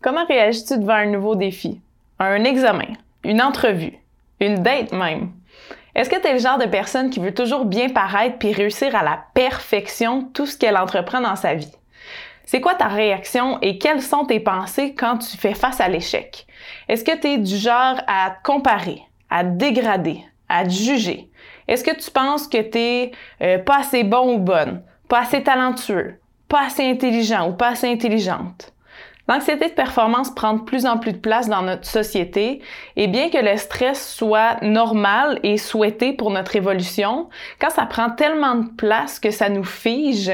Comment réagis-tu devant un nouveau défi? Un examen? Une entrevue? Une date même? Est-ce que tu es le genre de personne qui veut toujours bien paraître puis réussir à la perfection tout ce qu'elle entreprend dans sa vie? C'est quoi ta réaction et quelles sont tes pensées quand tu fais face à l'échec? Est-ce que tu es du genre à te comparer, à te dégrader, à te juger? Est-ce que tu penses que tu n'es euh, pas assez bon ou bonne, pas assez talentueux, pas assez intelligent ou pas assez intelligente? L'anxiété de performance prend de plus en plus de place dans notre société et bien que le stress soit normal et souhaité pour notre évolution, quand ça prend tellement de place que ça nous fige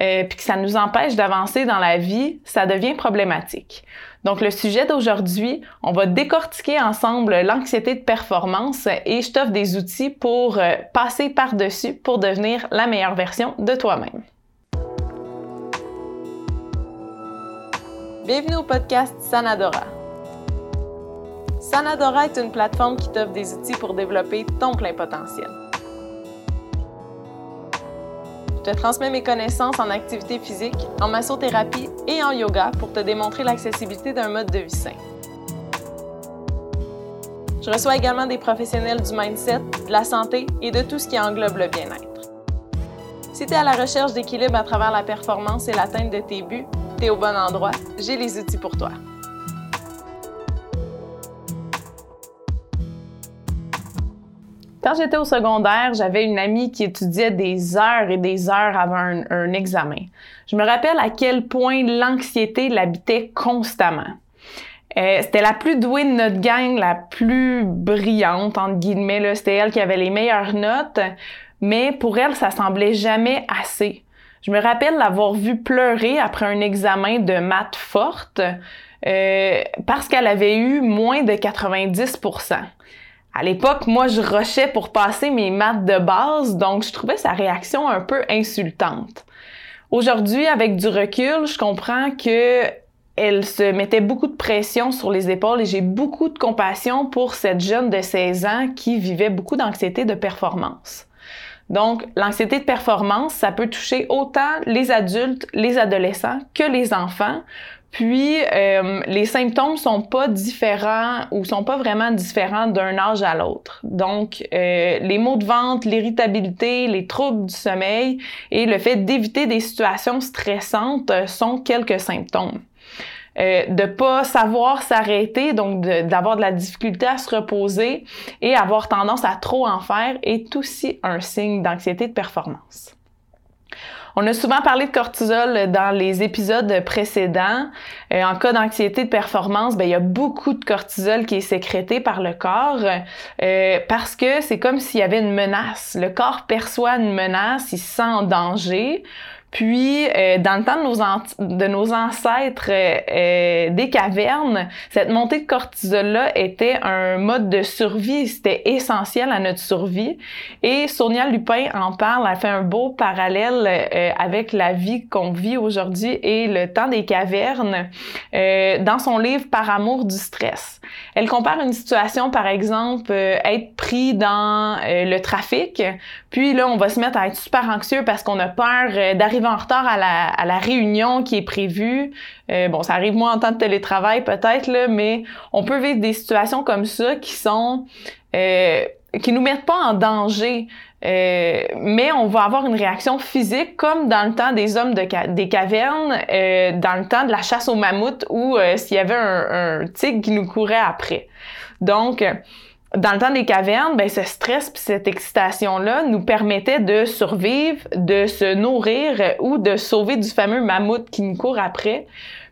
euh, puis que ça nous empêche d'avancer dans la vie, ça devient problématique. Donc le sujet d'aujourd'hui, on va décortiquer ensemble l'anxiété de performance et je t'offre des outils pour euh, passer par-dessus pour devenir la meilleure version de toi-même. Bienvenue au podcast Sanadora. Sanadora est une plateforme qui t'offre des outils pour développer ton plein potentiel. Je te transmets mes connaissances en activité physique, en massothérapie et en yoga pour te démontrer l'accessibilité d'un mode de vie sain. Je reçois également des professionnels du mindset, de la santé et de tout ce qui englobe le bien-être. Si tu es à la recherche d'équilibre à travers la performance et l'atteinte de tes buts, Au bon endroit, j'ai les outils pour toi. Quand j'étais au secondaire, j'avais une amie qui étudiait des heures et des heures avant un, examen. Je me rappelle à quel point l'anxiété l'habitait constamment. Euh, c'était la plus douée de notre gang, la plus brillante, entre guillemets. C'était elle qui avait les meilleures notes, mais pour elle, ça semblait jamais assez. Je me rappelle l'avoir vue pleurer après un examen de maths forte euh, parce qu'elle avait eu moins de 90% à l'époque, moi, je rushais pour passer mes maths de base, donc je trouvais sa réaction un peu insultante. Aujourd'hui, avec du recul, je comprends que elle se mettait beaucoup de pression sur les épaules et j'ai beaucoup de compassion pour cette jeune de 16 ans qui vivait beaucoup d'anxiété de performance. Donc, l'anxiété de performance, ça peut toucher autant les adultes, les adolescents que les enfants. Puis, euh, les symptômes sont pas différents ou sont pas vraiment différents d'un âge à l'autre. Donc, euh, les maux de ventre, l'irritabilité, les troubles du sommeil et le fait d'éviter des situations stressantes sont quelques symptômes. Euh, de pas savoir s'arrêter, donc d'avoir de, la difficulté à se reposer et avoir tendance à trop en faire est aussi un signe d'anxiété de performance. On a souvent parlé de cortisol dans les épisodes précédents. Euh, en cas d'anxiété de performance, ben, il y a beaucoup de cortisol qui est sécrété par le corps euh, parce que c'est comme s'il y avait une menace. Le corps perçoit une menace, il se sent en danger. Puis, euh, dans le temps de nos, ancêtres euh, euh, des cavernes, cette montée de cortisol-là était un mode de survie, c'était essentiel à notre survie. Et Sonia Lupin en parle, elle fait un beau parallèle avec la vie qu'on vit aujourd'hui et le temps des cavernes dans son livre Par amour du stress. Elle compare une situation, par exemple, être pris dans le trafic, puis là, on va se mettre à être super anxieux parce qu'on a peur d'arriver en retard à la, à la réunion qui est prévue, euh, bon, ça arrive moins en temps de télétravail peut-être, mais on peut vivre des situations comme ça qui sont euh, qui nous mettent pas en danger. Euh, mais on va avoir une réaction physique comme dans le temps des hommes de des cavernes, euh, dans le temps de la chasse aux mammouths ou s'il y avait un, un tigre qui nous courait après. Donc, dans le temps des cavernes, ben, ce stress puis cette excitation-là nous permettait de survivre, de se nourrir ou de sauver du fameux mammouth qui nous court après.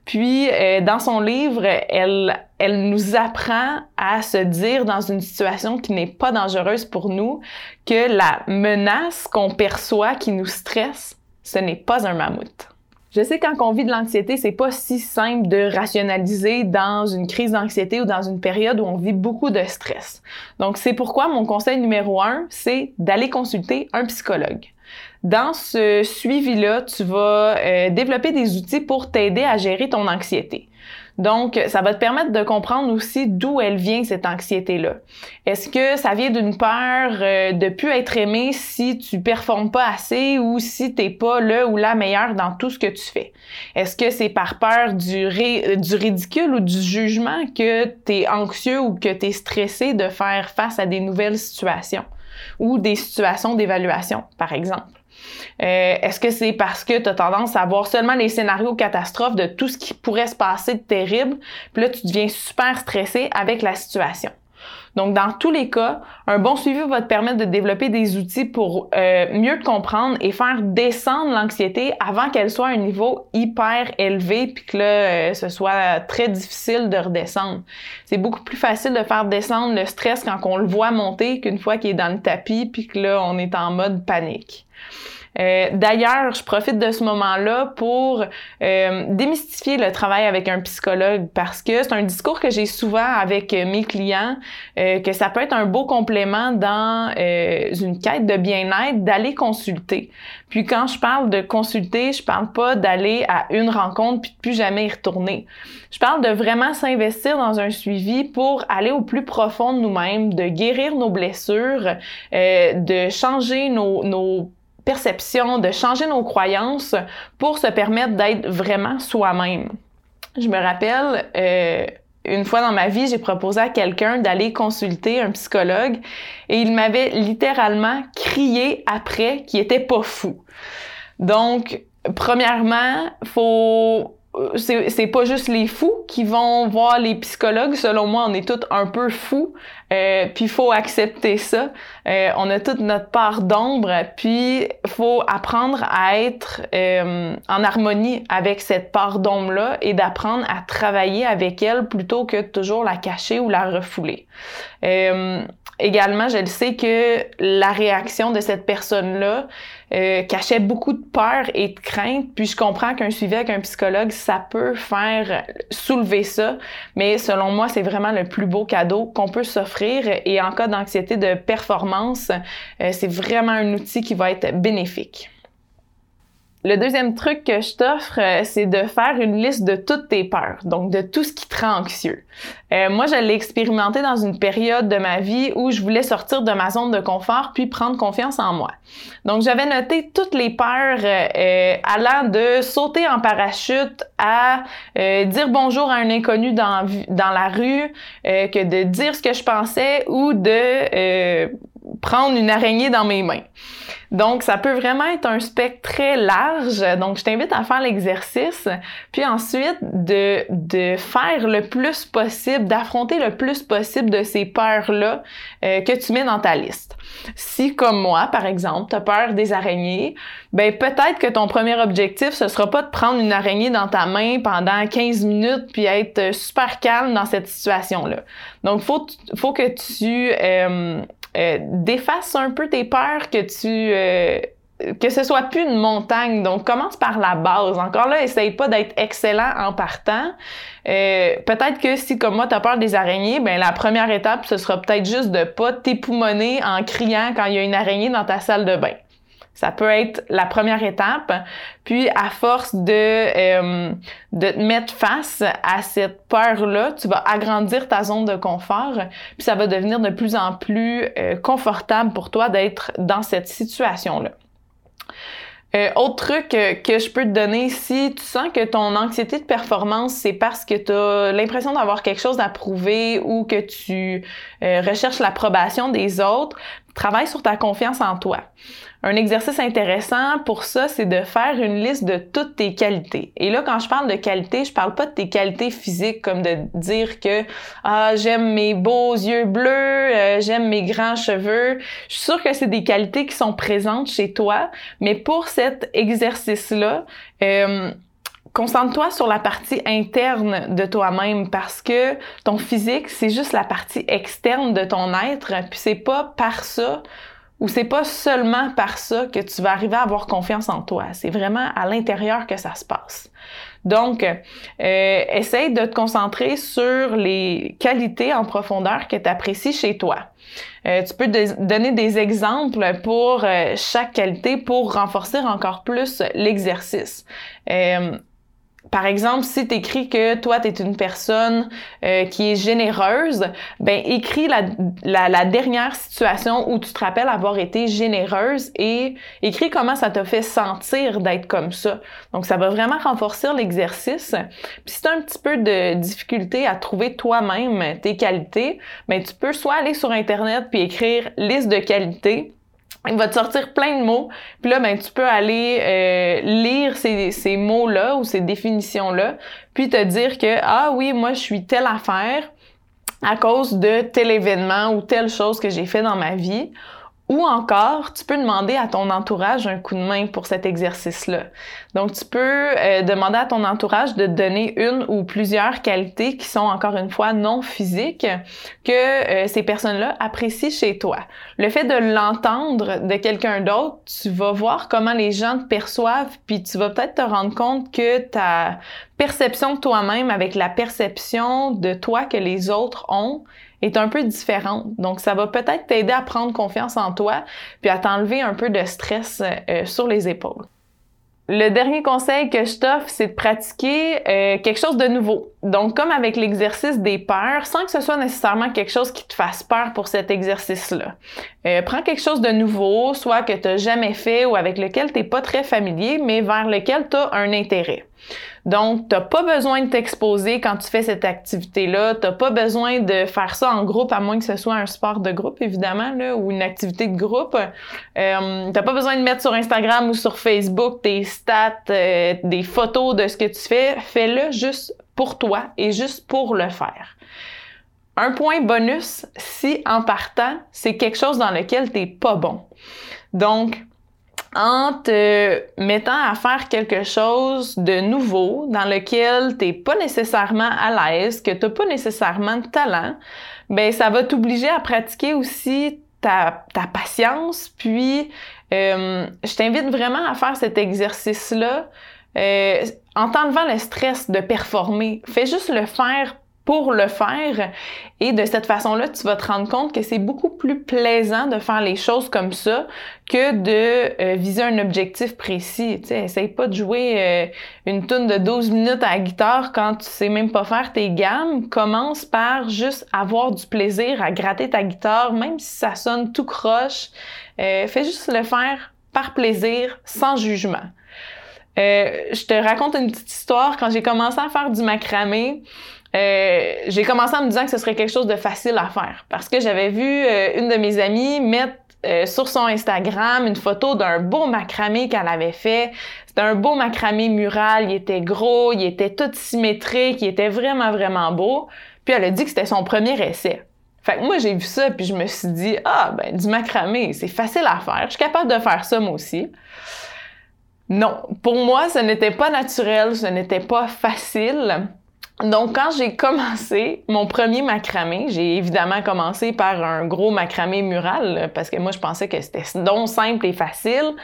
Puis, euh, dans son livre, elle, elle nous apprend à se dire dans une situation qui n'est pas dangereuse pour nous que la menace qu'on perçoit qui nous stresse, ce n'est pas un mammouth. Je sais quand on vit de l'anxiété, c'est pas si simple de rationaliser dans une crise d'anxiété ou dans une période où on vit beaucoup de stress. Donc c'est pourquoi mon conseil numéro un, c'est d'aller consulter un psychologue. Dans ce suivi-là, tu vas euh, développer des outils pour t'aider à gérer ton anxiété. Donc, ça va te permettre de comprendre aussi d'où elle vient, cette anxiété-là. Est-ce que ça vient d'une peur euh, de plus être aimé si tu performes pas assez ou si t'es pas le ou la meilleure dans tout ce que tu fais? Est-ce que c'est par peur du, du ridicule ou du jugement que tu es anxieux ou que tu es stressé de faire face à des nouvelles situations ou des situations d'évaluation, par exemple? Euh, est-ce que c'est parce que tu as tendance à voir seulement les scénarios catastrophes de tout ce qui pourrait se passer de terrible, puis là, tu deviens super stressé avec la situation? Donc, dans tous les cas, un bon suivi va te permettre de développer des outils pour euh, mieux te comprendre et faire descendre l'anxiété avant qu'elle soit à un niveau hyper élevé puis que là, euh, ce soit très difficile de redescendre. C'est beaucoup plus facile de faire descendre le stress quand on le voit monter qu'une fois qu'il est dans le tapis puis que là, on est en mode panique. Euh, d'ailleurs, je profite de ce moment-là pour euh, démystifier le travail avec un psychologue parce que c'est un discours que j'ai souvent avec mes clients, euh, que ça peut être un beau complément dans une quête de bien-être d'aller consulter. Puis quand je parle de consulter, je parle pas d'aller à une rencontre puis de plus jamais y retourner. Je parle de vraiment s'investir dans un suivi pour aller au plus profond de nous-mêmes, de guérir nos blessures, de changer nos, nos perception, de changer nos croyances pour se permettre d'être vraiment soi-même. Je me rappelle, euh, une fois dans ma vie, j'ai proposé à quelqu'un d'aller consulter un psychologue et il m'avait littéralement crié après qu'il était pas fou. Donc, premièrement, faut c'est pas juste les fous qui vont voir les psychologues. Selon moi, on est tous un peu fous. Euh, puis faut accepter ça. Euh, on a toute notre part d'ombre. Puis faut apprendre à être euh, en harmonie avec cette part d'ombre-là et d'apprendre à travailler avec elle plutôt que toujours la cacher ou la refouler. Également, je le sais que la réaction de cette personne-là euh, cachait beaucoup de peur et de crainte. Puis je comprends qu'un suivi avec un psychologue, ça peut faire soulever ça. Mais selon moi, c'est vraiment le plus beau cadeau qu'on peut s'offrir. Et en cas d'anxiété de performance, euh, c'est vraiment un outil qui va être bénéfique. Le deuxième truc que je t'offre, euh, c'est de faire une liste de toutes tes peurs, donc de tout ce qui te rend anxieux. Euh, moi, je l'ai expérimenté dans une période de ma vie où je voulais sortir de ma zone de confort puis prendre confiance en moi. Donc, j'avais noté toutes les peurs euh, allant de sauter en parachute à dire bonjour à un inconnu dans, dans la rue, que de dire ce que je pensais ou de prendre une araignée dans mes mains. Donc, ça peut vraiment être un spectre très large. Donc, je t'invite à faire l'exercice, puis ensuite de, de faire le plus possible, d'affronter le plus possible de ces peurs-là euh, que tu mets dans ta liste. Si, comme moi, par exemple, tu as peur des araignées, ben peut-être que ton premier objectif, ce sera pas de prendre une araignée dans ta main pendant 15 minutes puis être super calme dans cette situation-là. Donc, faut, faut que tu euh, euh, défasse un peu tes peurs, que tu euh, que ce soit plus une montagne. Donc, commence par la base. Encore là, essaye pas d'être excellent en partant. Euh, peut-être que si, comme moi, tu as peur des araignées, ben la première étape, ce sera peut-être juste de pas t'époumoner en criant quand il y a une araignée dans ta salle de bain. Ça peut être la première étape. Puis, à force de, euh, de te mettre face à cette peur-là, tu vas agrandir ta zone de confort. Puis, ça va devenir de plus en plus euh, confortable pour toi d'être dans cette situation-là. Euh, autre truc que je peux te donner, si tu sens que ton anxiété de performance, c'est parce que tu as l'impression d'avoir quelque chose à prouver ou que tu recherches l'approbation des autres, travaille sur ta confiance en toi. Un exercice intéressant pour ça, c'est de faire une liste de toutes tes qualités. Et là, quand je parle de qualité, je parle pas de tes qualités physiques comme de dire que ah j'aime mes beaux yeux bleus, euh, j'aime mes grands cheveux. Je suis sûre que c'est des qualités qui sont présentes chez toi, mais pour cet exercice-là, euh, Concentre-toi sur la partie interne de toi-même parce que ton physique, c'est juste la partie externe de ton être, puis c'est pas par ça ou c'est pas seulement par ça que tu vas arriver à avoir confiance en toi. C'est vraiment à l'intérieur que ça se passe. Donc, euh, essaye de te concentrer sur les qualités en profondeur que tu apprécies chez toi. Euh, tu peux donner des exemples pour euh, chaque qualité pour renforcer encore plus l'exercice. Par exemple, si tu écris que toi, tu es une personne euh, qui est généreuse, ben écris la, la, dernière situation où tu te rappelles avoir été généreuse et écris comment ça t'a fait sentir d'être comme ça. Donc, ça va vraiment renforcer l'exercice. Puis si tu un petit peu de difficulté à trouver toi-même tes qualités, ben tu peux soit aller sur Internet puis écrire liste de qualités il va te sortir plein de mots. Puis là, ben, tu peux aller euh, lire ces, ces mots-là ou ces définitions-là, puis te dire que, ah oui, moi, je suis telle affaire à cause de tel événement ou telle chose que j'ai fait dans ma vie. Ou encore, tu peux demander à ton entourage un coup de main pour cet exercice-là. Donc, tu peux euh, demander à ton entourage de donner une ou plusieurs qualités qui sont encore une fois non physiques que euh, ces personnes-là apprécient chez toi. Le fait de l'entendre de quelqu'un d'autre, tu vas voir comment les gens te perçoivent, puis tu vas peut-être te rendre compte que ta perception de toi-même avec la perception de toi que les autres ont est un peu différente. Donc, ça va peut-être t'aider à prendre confiance en toi, puis à t'enlever un peu de stress euh, sur les épaules. Le dernier conseil que je t'offre, c'est de pratiquer euh, quelque chose de nouveau. Donc, comme avec l'exercice des peurs, sans que ce soit nécessairement quelque chose qui te fasse peur pour cet exercice-là. Euh, prends quelque chose de nouveau, soit que tu n'as jamais fait ou avec lequel tu n'es pas très familier, mais vers lequel tu as un intérêt. Donc, t'as pas besoin de t'exposer quand tu fais cette activité-là. T'as pas besoin de faire ça en groupe, à moins que ce soit un sport de groupe, évidemment, là, ou une activité de groupe. Euh, t'as pas besoin de mettre sur Instagram ou sur Facebook tes stats, euh, des photos de ce que tu fais. Fais-le juste pour toi et juste pour le faire. Un point bonus, si en partant, c'est quelque chose dans lequel t'es pas bon. Donc, en te mettant à faire quelque chose de nouveau dans lequel tu n'es pas nécessairement à l'aise, que tu n'as pas nécessairement de talent, ben ça va t'obliger à pratiquer aussi ta, ta patience. Puis, euh, je t'invite vraiment à faire cet exercice-là euh, en t'enlevant le stress de performer. Fais juste le faire pour le faire. Et de cette façon-là, tu vas te rendre compte que c'est beaucoup plus plaisant de faire les choses comme ça que de euh, viser un objectif précis. Tu sais, essaye pas de jouer euh, une tune de 12 minutes à la guitare quand tu sais même pas faire tes gammes. Commence par juste avoir du plaisir à gratter ta guitare, même si ça sonne tout croche. Euh, fais juste le faire par plaisir, sans jugement. je te raconte une petite histoire. Quand j'ai commencé à faire du macramé, euh, j'ai commencé en me disant que ce serait quelque chose de facile à faire parce que j'avais vu euh, une de mes amies mettre euh, sur son Instagram une photo d'un beau macramé qu'elle avait fait. C'était un beau macramé mural, il était gros, il était tout symétrique, il était vraiment vraiment beau. Puis elle a dit que c'était son premier essai. Fait que moi j'ai vu ça puis je me suis dit ah ben du macramé, c'est facile à faire, je suis capable de faire ça moi aussi. Non, pour moi ce n'était pas naturel, ce n'était pas facile. Donc, quand j'ai commencé mon premier macramé, j'ai évidemment commencé par un gros macramé mural parce que moi, je pensais que c'était donc simple et facile.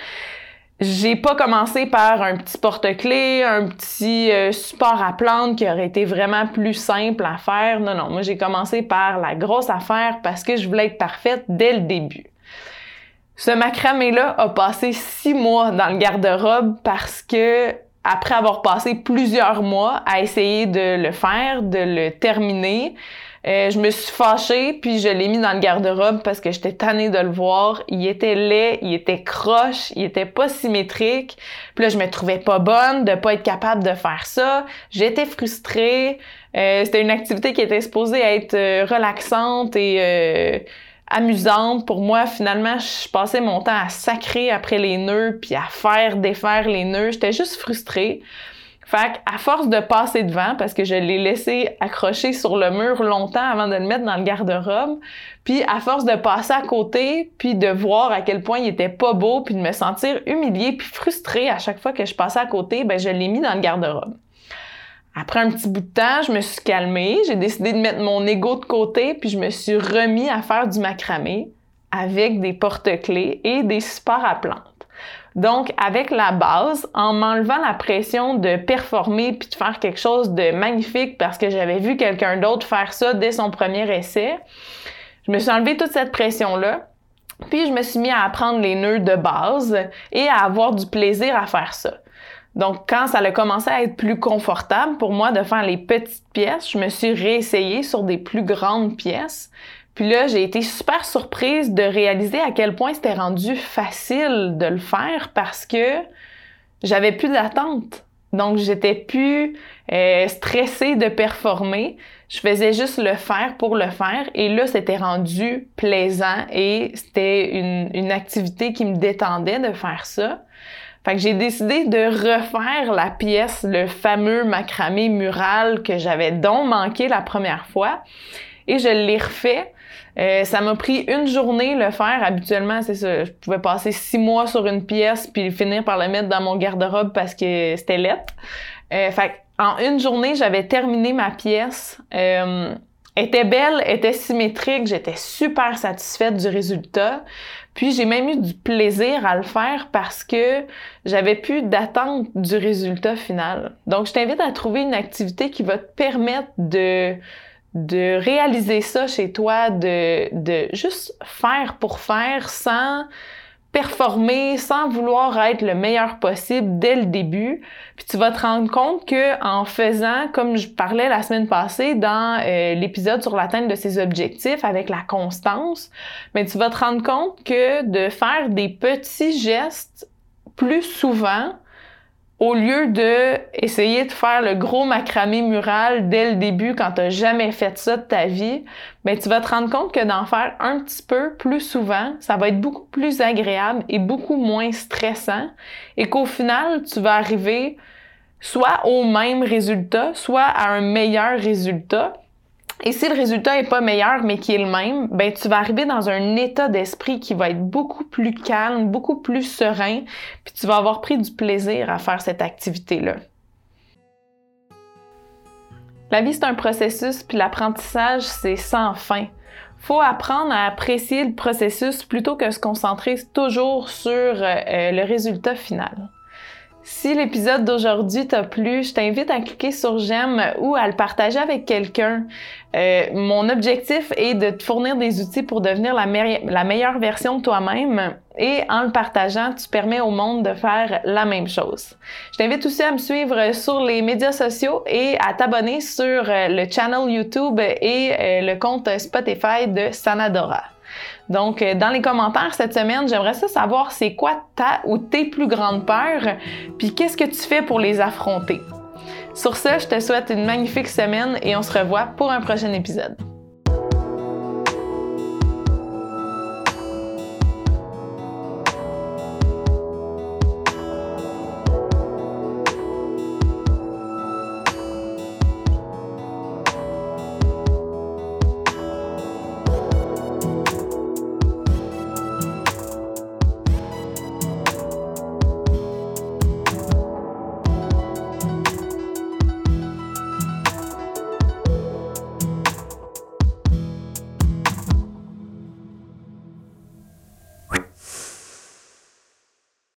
J'ai pas commencé par un petit porte-clés, un petit euh, support à plantes qui aurait été vraiment plus simple à faire. Non, non, moi j'ai commencé par la grosse affaire parce que je voulais être parfaite dès le début. Ce macramé-là a passé six mois dans le garde-robe parce que après avoir passé plusieurs mois à essayer de le faire, de le terminer, euh, je me suis fâchée, puis je l'ai mis dans le garde-robe parce que j'étais tannée de le voir. Il était laid, il était croche, il était pas symétrique. Puis là, je me trouvais pas bonne de pas être capable de faire ça. J'étais frustrée. Euh, c'était une activité qui était supposée être euh, relaxante et amusante. Pour moi, finalement, je passais mon temps à sacrer après les nœuds puis à faire défaire les nœuds. J'étais juste frustrée. Fait à force de passer devant, parce que je l'ai laissé accroché sur le mur longtemps avant de le mettre dans le garde-robe, puis à force de passer à côté, puis de voir à quel point il était pas beau, puis de me sentir humiliée puis frustrée à chaque fois que je passais à côté, ben je l'ai mis dans le garde-robe. Après un petit bout de temps, je me suis calmée, j'ai décidé de mettre mon ego de côté, puis je me suis remis à faire du macramé avec des porte-clés et des supports à plantes. Donc, avec la base, en m'enlevant la pression de performer puis de faire quelque chose de magnifique parce que j'avais vu quelqu'un d'autre faire ça dès son premier essai, je me suis enlevé toute cette pression-là. Puis je me suis mis à apprendre les nœuds de base et à avoir du plaisir à faire ça. Donc, quand ça a commencé à être plus confortable pour moi de faire les petites pièces, je me suis réessayée sur des plus grandes pièces. Puis là, j'ai été super surprise de réaliser à quel point c'était rendu facile de le faire parce que j'avais plus d'attente. Donc, j'étais plus euh, stressée de performer. Je faisais juste le faire pour le faire. Et là, c'était rendu plaisant et c'était une, une activité qui me détendait de faire ça. Fait que j'ai décidé de refaire la pièce, le fameux macramé mural que j'avais donc manqué la première fois. Et je l'ai refait. Euh, ça m'a pris une journée le faire. Habituellement, c'est ça. Je pouvais passer six mois sur une pièce puis finir par la mettre dans mon garde-robe parce que c'était lettre. Euh, fait en une journée, j'avais terminé ma pièce. Euh, était belle, était symétrique, j'étais super satisfaite du résultat. Puis j'ai même eu du plaisir à le faire parce que j'avais plus d'attente du résultat final. Donc je t'invite à trouver une activité qui va te permettre de de réaliser ça chez toi, de, de juste faire pour faire sans performer sans vouloir être le meilleur possible dès le début. Puis tu vas te rendre compte que en faisant, comme je parlais la semaine passée dans euh, l'épisode sur l'atteinte de ses objectifs avec la constance, mais tu vas te rendre compte que de faire des petits gestes plus souvent au lieu de essayer de faire le gros macramé mural dès le début quand tu jamais fait ça de ta vie, ben tu vas te rendre compte que d'en faire un petit peu plus souvent, ça va être beaucoup plus agréable et beaucoup moins stressant et qu'au final, tu vas arriver soit au même résultat, soit à un meilleur résultat et si le résultat est pas meilleur, mais qui est le même, ben tu vas arriver dans un état d'esprit qui va être beaucoup plus calme, beaucoup plus serein, puis tu vas avoir pris du plaisir à faire cette activité-là. La vie, c'est un processus, puis l'apprentissage, c'est sans fin. Faut apprendre à apprécier le processus plutôt que se concentrer toujours sur euh, le résultat final. Si l'épisode d'aujourd'hui t'a plu, je t'invite à cliquer sur j'aime ou à le partager avec quelqu'un. Euh, mon objectif est de te fournir des outils pour devenir la, la meilleure version de toi-même et en le partageant, tu permets au monde de faire la même chose. Je t'invite aussi à me suivre sur les médias sociaux et à t'abonner sur euh, le channel YouTube et euh, le compte Spotify de Sanadora. Donc, euh, dans les commentaires cette semaine, j'aimerais ça savoir c'est quoi ta ou tes plus grandes peurs, puis qu'est-ce que tu fais pour les affronter. Sur ce, je te souhaite une magnifique semaine et on se revoit pour un prochain épisode.